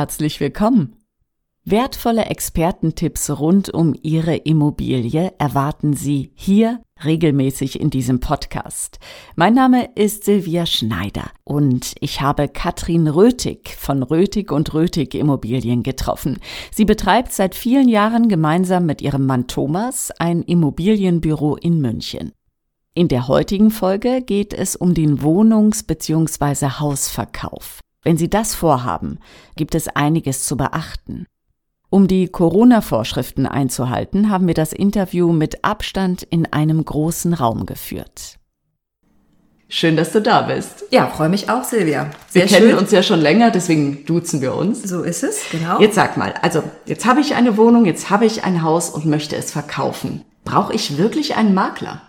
herzlich willkommen. Wertvolle Expertentipps rund um Ihre Immobilie erwarten Sie hier regelmäßig in diesem Podcast. Mein Name ist Silvia Schneider und ich habe Katrin Rötig von Rötig und Rötig Immobilien getroffen. Sie betreibt seit vielen Jahren gemeinsam mit ihrem Mann Thomas ein Immobilienbüro in München. In der heutigen Folge geht es um den Wohnungs- bzw. Hausverkauf. Wenn Sie das vorhaben, gibt es einiges zu beachten. Um die Corona-Vorschriften einzuhalten, haben wir das Interview mit Abstand in einem großen Raum geführt. Schön, dass du da bist. Ja, freue mich auch, Silvia. Sehr wir schön. kennen uns ja schon länger, deswegen duzen wir uns. So ist es, genau. Jetzt sag mal, also jetzt habe ich eine Wohnung, jetzt habe ich ein Haus und möchte es verkaufen. Brauche ich wirklich einen Makler?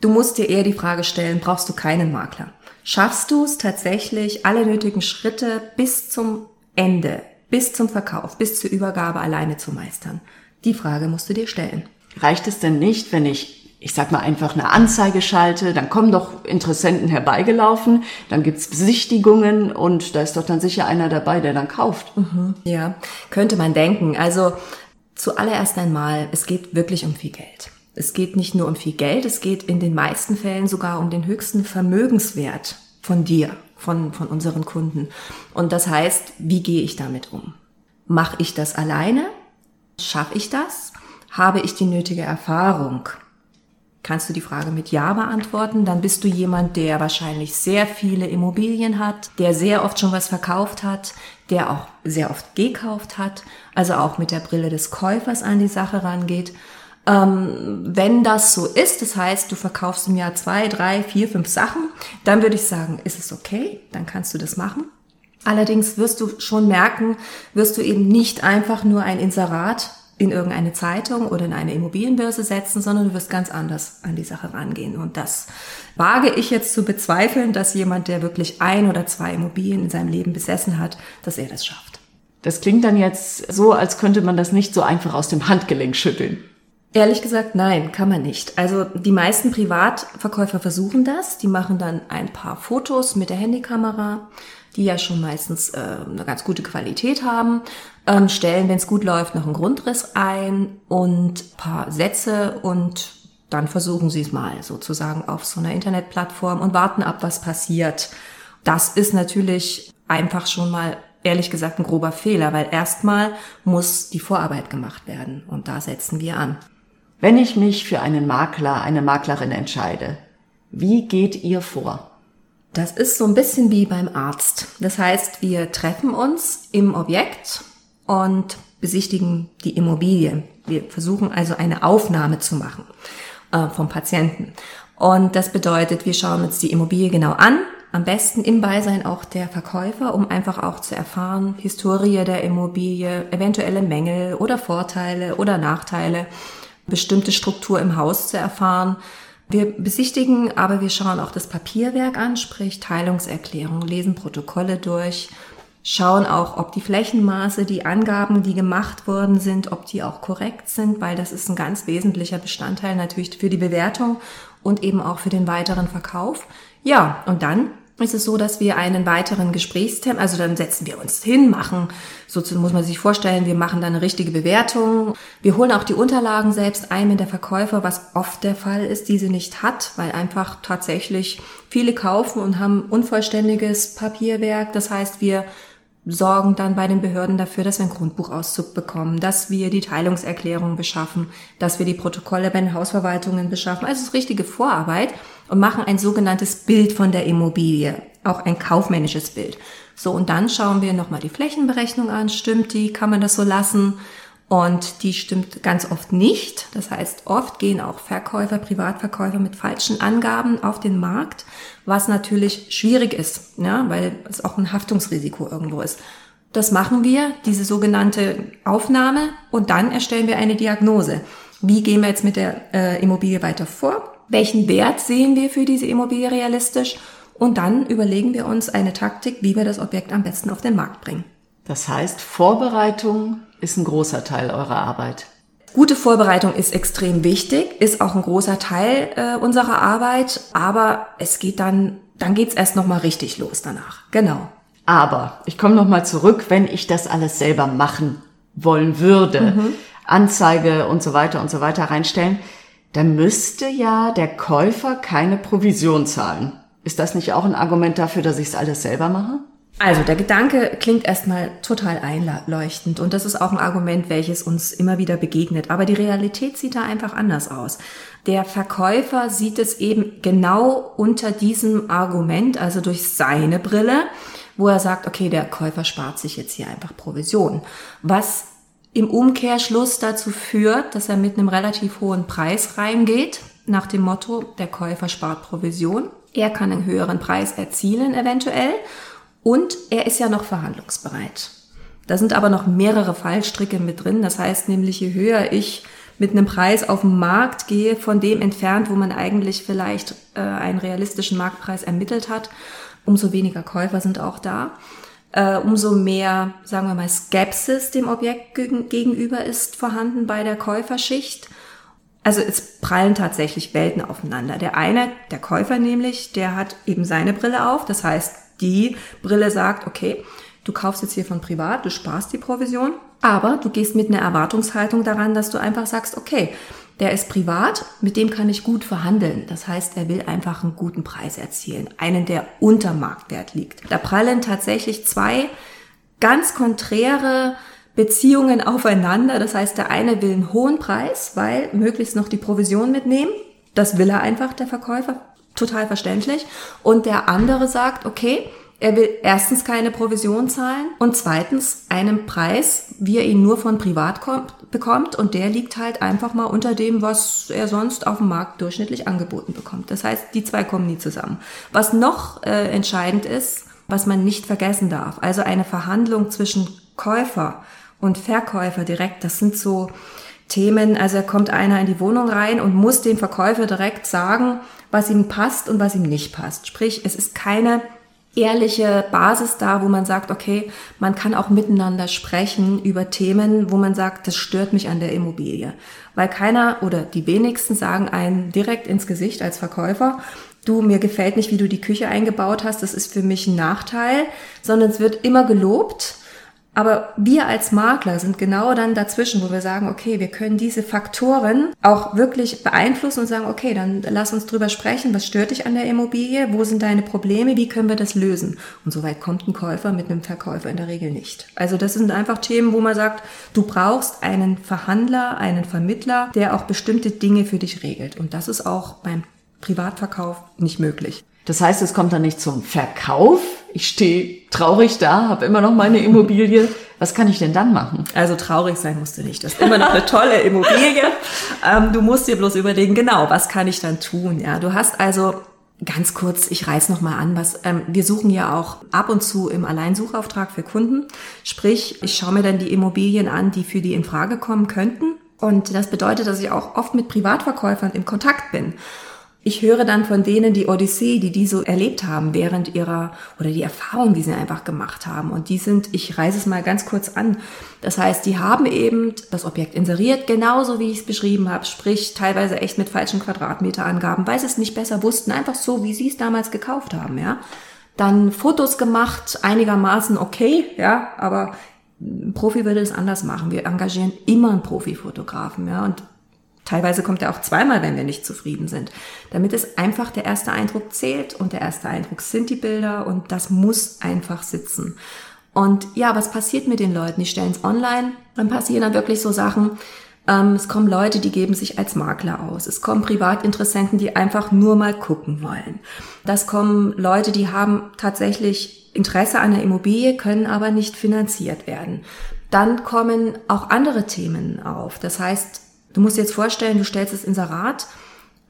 Du musst dir eher die Frage stellen, brauchst du keinen Makler? Schaffst du es tatsächlich, alle nötigen Schritte bis zum Ende, bis zum Verkauf, bis zur Übergabe alleine zu meistern? Die Frage musst du dir stellen. Reicht es denn nicht, wenn ich, ich sag mal, einfach eine Anzeige schalte, dann kommen doch Interessenten herbeigelaufen, dann gibt's Besichtigungen und da ist doch dann sicher einer dabei, der dann kauft. Mhm, ja, könnte man denken. Also zuallererst einmal, es geht wirklich um viel Geld. Es geht nicht nur um viel Geld, es geht in den meisten Fällen sogar um den höchsten Vermögenswert von dir, von, von unseren Kunden. Und das heißt, wie gehe ich damit um? Mache ich das alleine? Schaffe ich das? Habe ich die nötige Erfahrung? Kannst du die Frage mit Ja beantworten? Dann bist du jemand, der wahrscheinlich sehr viele Immobilien hat, der sehr oft schon was verkauft hat, der auch sehr oft gekauft hat, also auch mit der Brille des Käufers an die Sache rangeht. Ähm, wenn das so ist, das heißt, du verkaufst im Jahr zwei, drei, vier, fünf Sachen, dann würde ich sagen, ist es okay, dann kannst du das machen. Allerdings wirst du schon merken, wirst du eben nicht einfach nur ein Inserat in irgendeine Zeitung oder in eine Immobilienbörse setzen, sondern du wirst ganz anders an die Sache rangehen. Und das wage ich jetzt zu bezweifeln, dass jemand, der wirklich ein oder zwei Immobilien in seinem Leben besessen hat, dass er das schafft. Das klingt dann jetzt so, als könnte man das nicht so einfach aus dem Handgelenk schütteln. Ehrlich gesagt, nein, kann man nicht. Also die meisten Privatverkäufer versuchen das. Die machen dann ein paar Fotos mit der Handykamera, die ja schon meistens äh, eine ganz gute Qualität haben, ähm, stellen, wenn es gut läuft, noch einen Grundriss ein und paar Sätze und dann versuchen sie es mal sozusagen auf so einer Internetplattform und warten ab, was passiert. Das ist natürlich einfach schon mal ehrlich gesagt ein grober Fehler, weil erstmal muss die Vorarbeit gemacht werden und da setzen wir an. Wenn ich mich für einen Makler, eine Maklerin entscheide, wie geht ihr vor? Das ist so ein bisschen wie beim Arzt. Das heißt, wir treffen uns im Objekt und besichtigen die Immobilie. Wir versuchen also eine Aufnahme zu machen äh, vom Patienten. Und das bedeutet, wir schauen uns die Immobilie genau an, am besten im Beisein auch der Verkäufer, um einfach auch zu erfahren, Historie der Immobilie, eventuelle Mängel oder Vorteile oder Nachteile bestimmte Struktur im Haus zu erfahren. Wir besichtigen, aber wir schauen auch das Papierwerk an, sprich Teilungserklärung, lesen Protokolle durch, schauen auch, ob die Flächenmaße, die Angaben, die gemacht worden sind, ob die auch korrekt sind, weil das ist ein ganz wesentlicher Bestandteil natürlich für die Bewertung und eben auch für den weiteren Verkauf. Ja, und dann ist es so, dass wir einen weiteren Gesprächstermin, also dann setzen wir uns hin, machen, so muss man sich vorstellen, wir machen dann eine richtige Bewertung. Wir holen auch die Unterlagen selbst ein mit der Verkäufer, was oft der Fall ist, die sie nicht hat, weil einfach tatsächlich viele kaufen und haben unvollständiges Papierwerk. Das heißt, wir sorgen dann bei den Behörden dafür, dass wir einen Grundbuchauszug bekommen, dass wir die Teilungserklärung beschaffen, dass wir die Protokolle bei den Hausverwaltungen beschaffen. Also ist richtige Vorarbeit und machen ein sogenanntes Bild von der Immobilie, auch ein kaufmännisches Bild. So, und dann schauen wir nochmal die Flächenberechnung an. Stimmt die? Kann man das so lassen? Und die stimmt ganz oft nicht. Das heißt, oft gehen auch Verkäufer, Privatverkäufer mit falschen Angaben auf den Markt, was natürlich schwierig ist, ja, weil es auch ein Haftungsrisiko irgendwo ist. Das machen wir, diese sogenannte Aufnahme, und dann erstellen wir eine Diagnose. Wie gehen wir jetzt mit der äh, Immobilie weiter vor? Welchen Wert sehen wir für diese Immobilie realistisch? Und dann überlegen wir uns eine Taktik, wie wir das Objekt am besten auf den Markt bringen. Das heißt, Vorbereitung ist ein großer Teil eurer Arbeit. Gute Vorbereitung ist extrem wichtig, ist auch ein großer Teil äh, unserer Arbeit, aber es geht dann, dann geht's erst noch mal richtig los danach. Genau. Aber ich komme noch mal zurück, wenn ich das alles selber machen wollen würde, mhm. Anzeige und so weiter und so weiter reinstellen, dann müsste ja der Käufer keine Provision zahlen. Ist das nicht auch ein Argument dafür, dass ich es alles selber mache? Also der Gedanke klingt erstmal total einleuchtend und das ist auch ein Argument, welches uns immer wieder begegnet. Aber die Realität sieht da einfach anders aus. Der Verkäufer sieht es eben genau unter diesem Argument, also durch seine Brille, wo er sagt, okay, der Käufer spart sich jetzt hier einfach Provision. Was im Umkehrschluss dazu führt, dass er mit einem relativ hohen Preis reingeht, nach dem Motto, der Käufer spart Provision. Er kann einen höheren Preis erzielen eventuell und er ist ja noch verhandlungsbereit. Da sind aber noch mehrere Fallstricke mit drin. Das heißt nämlich, je höher ich mit einem Preis auf den Markt gehe, von dem entfernt, wo man eigentlich vielleicht äh, einen realistischen Marktpreis ermittelt hat, umso weniger Käufer sind auch da. Äh, umso mehr, sagen wir mal, Skepsis dem Objekt gegenüber ist vorhanden bei der Käuferschicht. Also es prallen tatsächlich Welten aufeinander. Der eine, der Käufer nämlich, der hat eben seine Brille auf. Das heißt, die Brille sagt, okay, du kaufst jetzt hier von privat, du sparst die Provision, aber du gehst mit einer Erwartungshaltung daran, dass du einfach sagst, okay, der ist privat, mit dem kann ich gut verhandeln. Das heißt, er will einfach einen guten Preis erzielen, einen, der unter Marktwert liegt. Da prallen tatsächlich zwei ganz konträre Beziehungen aufeinander. Das heißt, der eine will einen hohen Preis, weil möglichst noch die Provision mitnehmen. Das will er einfach, der Verkäufer total verständlich. Und der andere sagt, okay, er will erstens keine Provision zahlen und zweitens einen Preis, wie er ihn nur von privat kommt, bekommt und der liegt halt einfach mal unter dem, was er sonst auf dem Markt durchschnittlich angeboten bekommt. Das heißt, die zwei kommen nie zusammen. Was noch äh, entscheidend ist, was man nicht vergessen darf, also eine Verhandlung zwischen Käufer und Verkäufer direkt, das sind so Themen, also kommt einer in die Wohnung rein und muss dem Verkäufer direkt sagen, was ihm passt und was ihm nicht passt. Sprich, es ist keine ehrliche Basis da, wo man sagt, okay, man kann auch miteinander sprechen über Themen, wo man sagt, das stört mich an der Immobilie. Weil keiner oder die wenigsten sagen einen direkt ins Gesicht als Verkäufer, du, mir gefällt nicht, wie du die Küche eingebaut hast, das ist für mich ein Nachteil, sondern es wird immer gelobt aber wir als Makler sind genau dann dazwischen, wo wir sagen, okay, wir können diese Faktoren auch wirklich beeinflussen und sagen, okay, dann lass uns drüber sprechen, was stört dich an der Immobilie, wo sind deine Probleme, wie können wir das lösen? Und so weit kommt ein Käufer mit einem Verkäufer in der Regel nicht. Also das sind einfach Themen, wo man sagt, du brauchst einen Verhandler, einen Vermittler, der auch bestimmte Dinge für dich regelt. Und das ist auch beim Privatverkauf nicht möglich. Das heißt, es kommt dann nicht zum Verkauf. Ich stehe traurig da, habe immer noch meine Immobilie. Was kann ich denn dann machen? Also traurig sein musst du nicht. Das ist immer noch eine tolle Immobilie. Ähm, du musst dir bloß überlegen, genau, was kann ich dann tun? Ja, du hast also Ganz kurz, ich reiß noch mal an, was ähm, wir suchen ja auch ab und zu im Alleinsuchauftrag für Kunden. Sprich, ich schaue mir dann die Immobilien an, die für die in Frage kommen könnten. Und das bedeutet, dass ich auch oft mit Privatverkäufern im Kontakt bin. Ich höre dann von denen die Odyssee, die die so erlebt haben während ihrer oder die Erfahrung, die sie einfach gemacht haben. Und die sind, ich reiße es mal ganz kurz an. Das heißt, die haben eben das Objekt inseriert, genauso wie ich es beschrieben habe, sprich teilweise echt mit falschen Quadratmeterangaben, weil sie es nicht besser wussten, einfach so, wie sie es damals gekauft haben, ja. Dann Fotos gemacht, einigermaßen okay, ja, aber ein Profi würde es anders machen. Wir engagieren immer einen Profifotografen, ja, und Teilweise kommt er auch zweimal, wenn wir nicht zufrieden sind. Damit es einfach der erste Eindruck zählt und der erste Eindruck sind die Bilder und das muss einfach sitzen. Und ja, was passiert mit den Leuten? Die stellen es online, dann passieren dann wirklich so Sachen. Ähm, es kommen Leute, die geben sich als Makler aus. Es kommen Privatinteressenten, die einfach nur mal gucken wollen. Das kommen Leute, die haben tatsächlich Interesse an der Immobilie, können aber nicht finanziert werden. Dann kommen auch andere Themen auf. Das heißt, Du musst dir jetzt vorstellen, du stellst das Inserat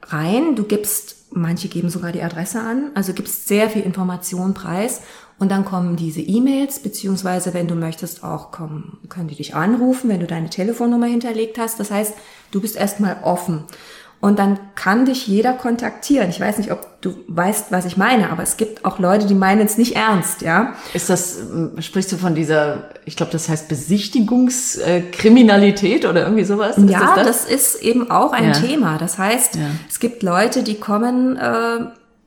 rein, du gibst, manche geben sogar die Adresse an, also gibst sehr viel Information preis und dann kommen diese E-Mails, beziehungsweise wenn du möchtest auch kommen, können die dich anrufen, wenn du deine Telefonnummer hinterlegt hast. Das heißt, du bist erstmal offen. Und dann kann dich jeder kontaktieren. Ich weiß nicht, ob du weißt, was ich meine, aber es gibt auch Leute, die meinen es nicht ernst, ja. Ist das, äh, sprichst du von dieser, ich glaube, das heißt Besichtigungskriminalität oder irgendwie sowas? Ist ja, das, das? das, ist eben auch ein ja. Thema. Das heißt, ja. es gibt Leute, die kommen, äh,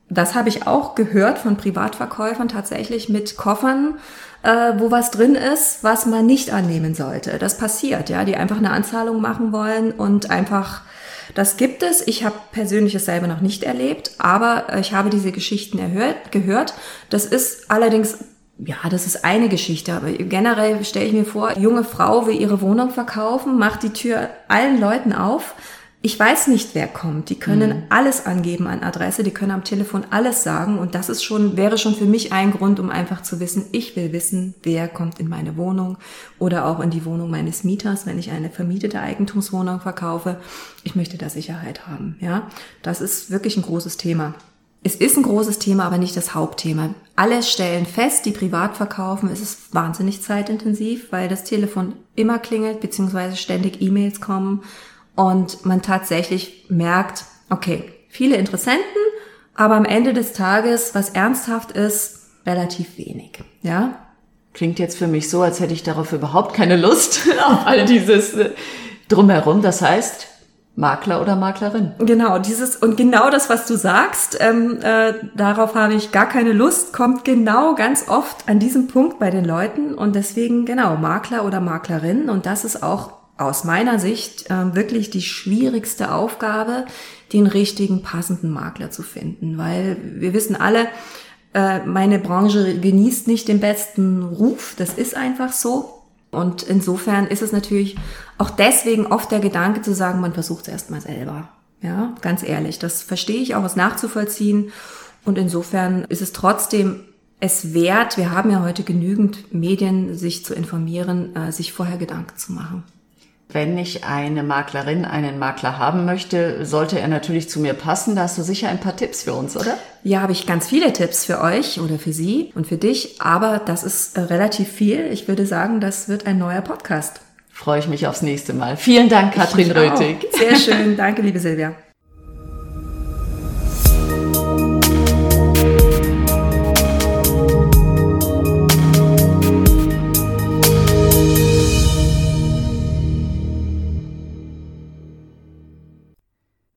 das habe ich auch gehört von Privatverkäufern tatsächlich mit Koffern, äh, wo was drin ist, was man nicht annehmen sollte. Das passiert, ja, die einfach eine Anzahlung machen wollen und einfach das gibt es. Ich habe persönlich es selber noch nicht erlebt, aber ich habe diese Geschichten erhört, gehört. Das ist allerdings ja, das ist eine Geschichte, aber generell stelle ich mir vor, junge Frau will ihre Wohnung verkaufen, macht die Tür allen Leuten auf, ich weiß nicht, wer kommt. Die können mhm. alles angeben an Adresse, die können am Telefon alles sagen und das ist schon, wäre schon für mich ein Grund, um einfach zu wissen, ich will wissen, wer kommt in meine Wohnung oder auch in die Wohnung meines Mieters, wenn ich eine vermietete Eigentumswohnung verkaufe. Ich möchte da Sicherheit haben, ja. Das ist wirklich ein großes Thema. Es ist ein großes Thema, aber nicht das Hauptthema. Alle stellen fest, die privat verkaufen, es ist wahnsinnig zeitintensiv, weil das Telefon immer klingelt, beziehungsweise ständig E-Mails kommen und man tatsächlich merkt, okay, viele Interessenten, aber am Ende des Tages, was ernsthaft ist, relativ wenig, ja. Klingt jetzt für mich so, als hätte ich darauf überhaupt keine Lust, auf all dieses äh, drumherum. Das heißt, Makler oder Maklerin. Genau, dieses und genau das, was du sagst, ähm, äh, darauf habe ich gar keine Lust, kommt genau ganz oft an diesem Punkt bei den Leuten und deswegen genau Makler oder Maklerin und das ist auch aus meiner Sicht äh, wirklich die schwierigste Aufgabe, den richtigen passenden Makler zu finden, weil wir wissen alle, äh, meine Branche genießt nicht den besten Ruf, das ist einfach so. Und insofern ist es natürlich auch deswegen oft der Gedanke zu sagen, man versucht es erstmal selber. Ja, ganz ehrlich, das verstehe ich auch, es nachzuvollziehen. Und insofern ist es trotzdem es wert, wir haben ja heute genügend Medien, sich zu informieren, äh, sich vorher Gedanken zu machen. Wenn ich eine Maklerin, einen Makler haben möchte, sollte er natürlich zu mir passen. Da hast du sicher ein paar Tipps für uns, oder? Ja, habe ich ganz viele Tipps für euch oder für Sie und für dich. Aber das ist äh, relativ viel. Ich würde sagen, das wird ein neuer Podcast. Freue ich mich aufs nächste Mal. Vielen Dank, Katrin Rötig. Sehr schön. Danke, liebe Silvia.